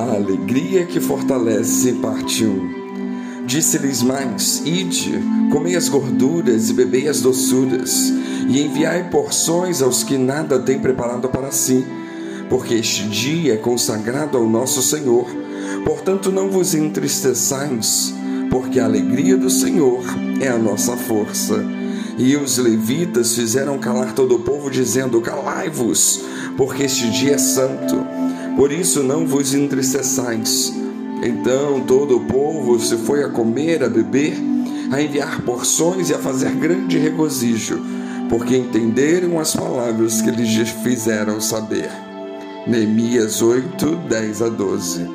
A alegria que fortalece, parte 1. Disse-lhes mais: Ide, comei as gorduras e bebei as doçuras, e enviai porções aos que nada têm preparado para si, porque este dia é consagrado ao nosso Senhor. Portanto, não vos entristeçais, porque a alegria do Senhor é a nossa força. E os levitas fizeram calar todo o povo, dizendo: Calai-vos, porque este dia é santo por isso não vos entristeçais. Então todo o povo se foi a comer, a beber, a enviar porções e a fazer grande regozijo, porque entenderam as palavras que lhes fizeram saber. Neemias 8, 10 a 12.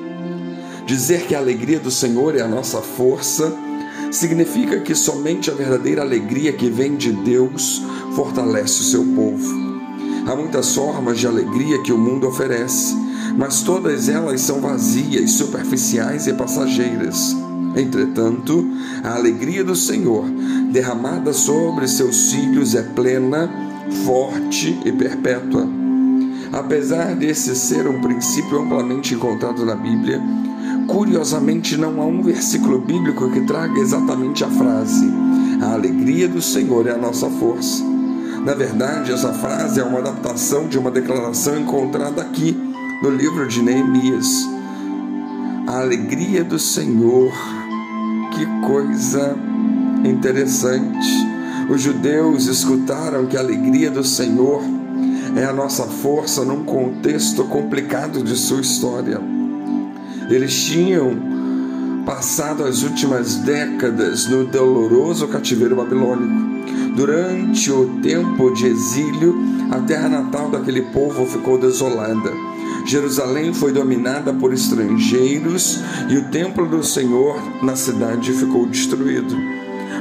Dizer que a alegria do Senhor é a nossa força significa que somente a verdadeira alegria que vem de Deus fortalece o seu povo. Há muitas formas de alegria que o mundo oferece, mas todas elas são vazias, superficiais e passageiras. Entretanto, a alegria do Senhor, derramada sobre seus filhos, é plena, forte e perpétua. Apesar desse ser um princípio amplamente encontrado na Bíblia, curiosamente não há um versículo bíblico que traga exatamente a frase: A alegria do Senhor é a nossa força. Na verdade, essa frase é uma adaptação de uma declaração encontrada aqui no livro de Neemias. A alegria do Senhor, que coisa interessante. Os judeus escutaram que a alegria do Senhor é a nossa força num contexto complicado de sua história. Eles tinham passado as últimas décadas no doloroso cativeiro babilônico. Durante o tempo de exílio, a terra natal daquele povo ficou desolada. Jerusalém foi dominada por estrangeiros e o templo do Senhor na cidade ficou destruído.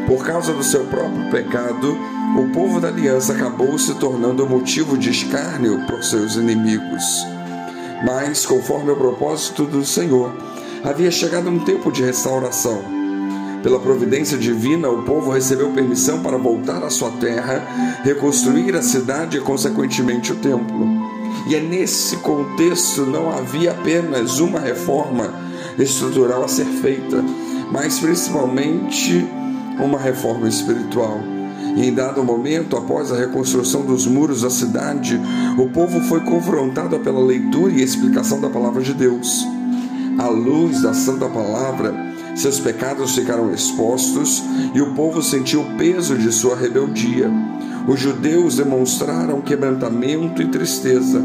Por causa do seu próprio pecado, o povo da aliança acabou se tornando motivo de escárnio por seus inimigos. Mas, conforme o propósito do Senhor, havia chegado um tempo de restauração. Pela providência divina, o povo recebeu permissão para voltar à sua terra, reconstruir a cidade e, consequentemente, o templo. E é nesse contexto não havia apenas uma reforma estrutural a ser feita, mas principalmente uma reforma espiritual. E em dado momento, após a reconstrução dos muros da cidade, o povo foi confrontado pela leitura e explicação da palavra de Deus. À luz da santa palavra, seus pecados ficaram expostos e o povo sentiu o peso de sua rebeldia. Os judeus demonstraram quebrantamento e tristeza.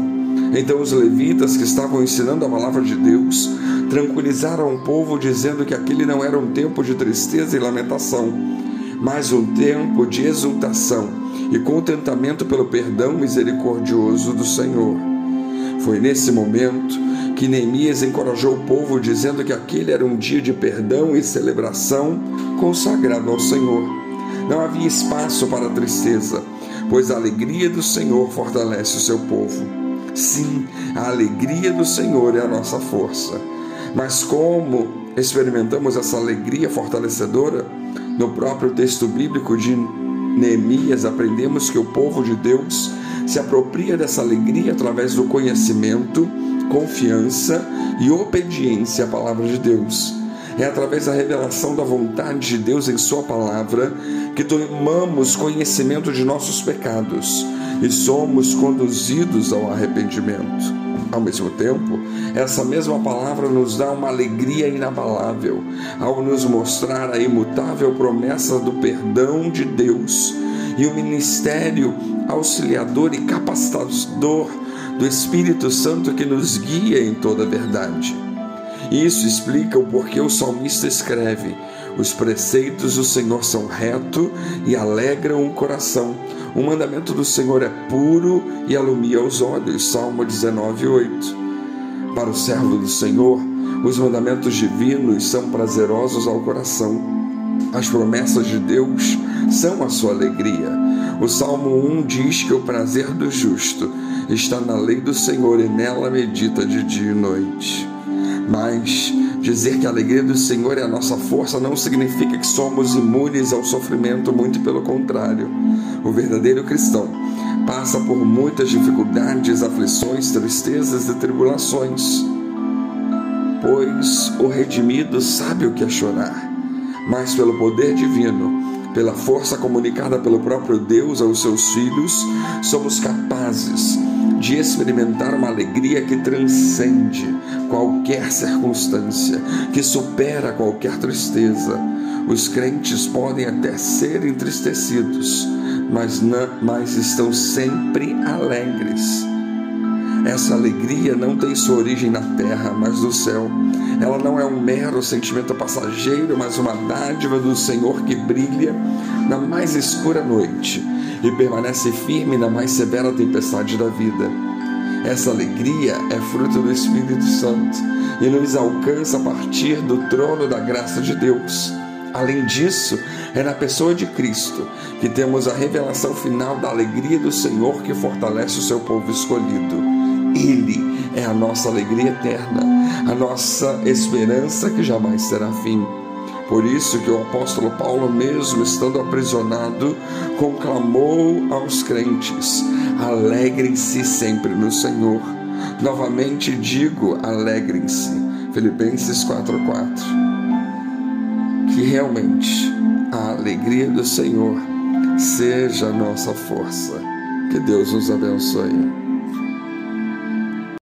Então os levitas que estavam ensinando a palavra de Deus tranquilizaram o povo, dizendo que aquele não era um tempo de tristeza e lamentação, mas um tempo de exultação e contentamento pelo perdão misericordioso do Senhor. Foi nesse momento que Neemias encorajou o povo, dizendo que aquele era um dia de perdão e celebração consagrado ao Senhor. Não havia espaço para tristeza, pois a alegria do Senhor fortalece o seu povo. Sim, a alegria do Senhor é a nossa força. Mas como experimentamos essa alegria fortalecedora? No próprio texto bíblico de Neemias, aprendemos que o povo de Deus se apropria dessa alegria através do conhecimento, confiança e obediência à palavra de Deus. É através da revelação da vontade de Deus em Sua palavra que tomamos conhecimento de nossos pecados e somos conduzidos ao arrependimento. Ao mesmo tempo, essa mesma palavra nos dá uma alegria inabalável ao nos mostrar a imutável promessa do perdão de Deus e o ministério auxiliador e capacitador do Espírito Santo que nos guia em toda a verdade. Isso explica o porquê o salmista escreve: Os preceitos do Senhor são reto e alegram o coração. O mandamento do Senhor é puro e alumia os olhos. Salmo 19, 8. Para o servo do Senhor, os mandamentos divinos são prazerosos ao coração. As promessas de Deus são a sua alegria. O Salmo 1 diz que o prazer do justo está na lei do Senhor e nela medita de dia e noite. Mas dizer que a alegria do Senhor é a nossa força não significa que somos imunes ao sofrimento, muito pelo contrário. O verdadeiro cristão passa por muitas dificuldades, aflições, tristezas e tribulações. pois o redimido sabe o que é chorar, mas pelo poder divino, pela força comunicada pelo próprio Deus aos seus filhos, somos capazes de experimentar uma alegria que transcende qualquer circunstância, que supera qualquer tristeza. Os crentes podem até ser entristecidos, mas, não, mas estão sempre alegres. Essa alegria não tem sua origem na terra, mas no céu. Ela não é um mero sentimento passageiro, mas uma dádiva do Senhor que brilha na mais escura noite e permanece firme na mais severa tempestade da vida. Essa alegria é fruto do Espírito Santo e nos alcança a partir do trono da graça de Deus. Além disso, é na pessoa de Cristo que temos a revelação final da alegria do Senhor que fortalece o seu povo escolhido. Ele é a nossa alegria eterna, a nossa esperança que jamais terá fim. Por isso que o apóstolo Paulo, mesmo estando aprisionado, conclamou aos crentes: alegrem-se sempre no Senhor. Novamente digo, alegrem-se. Filipenses 4:4 que realmente a alegria do Senhor seja a nossa força. Que Deus nos abençoe.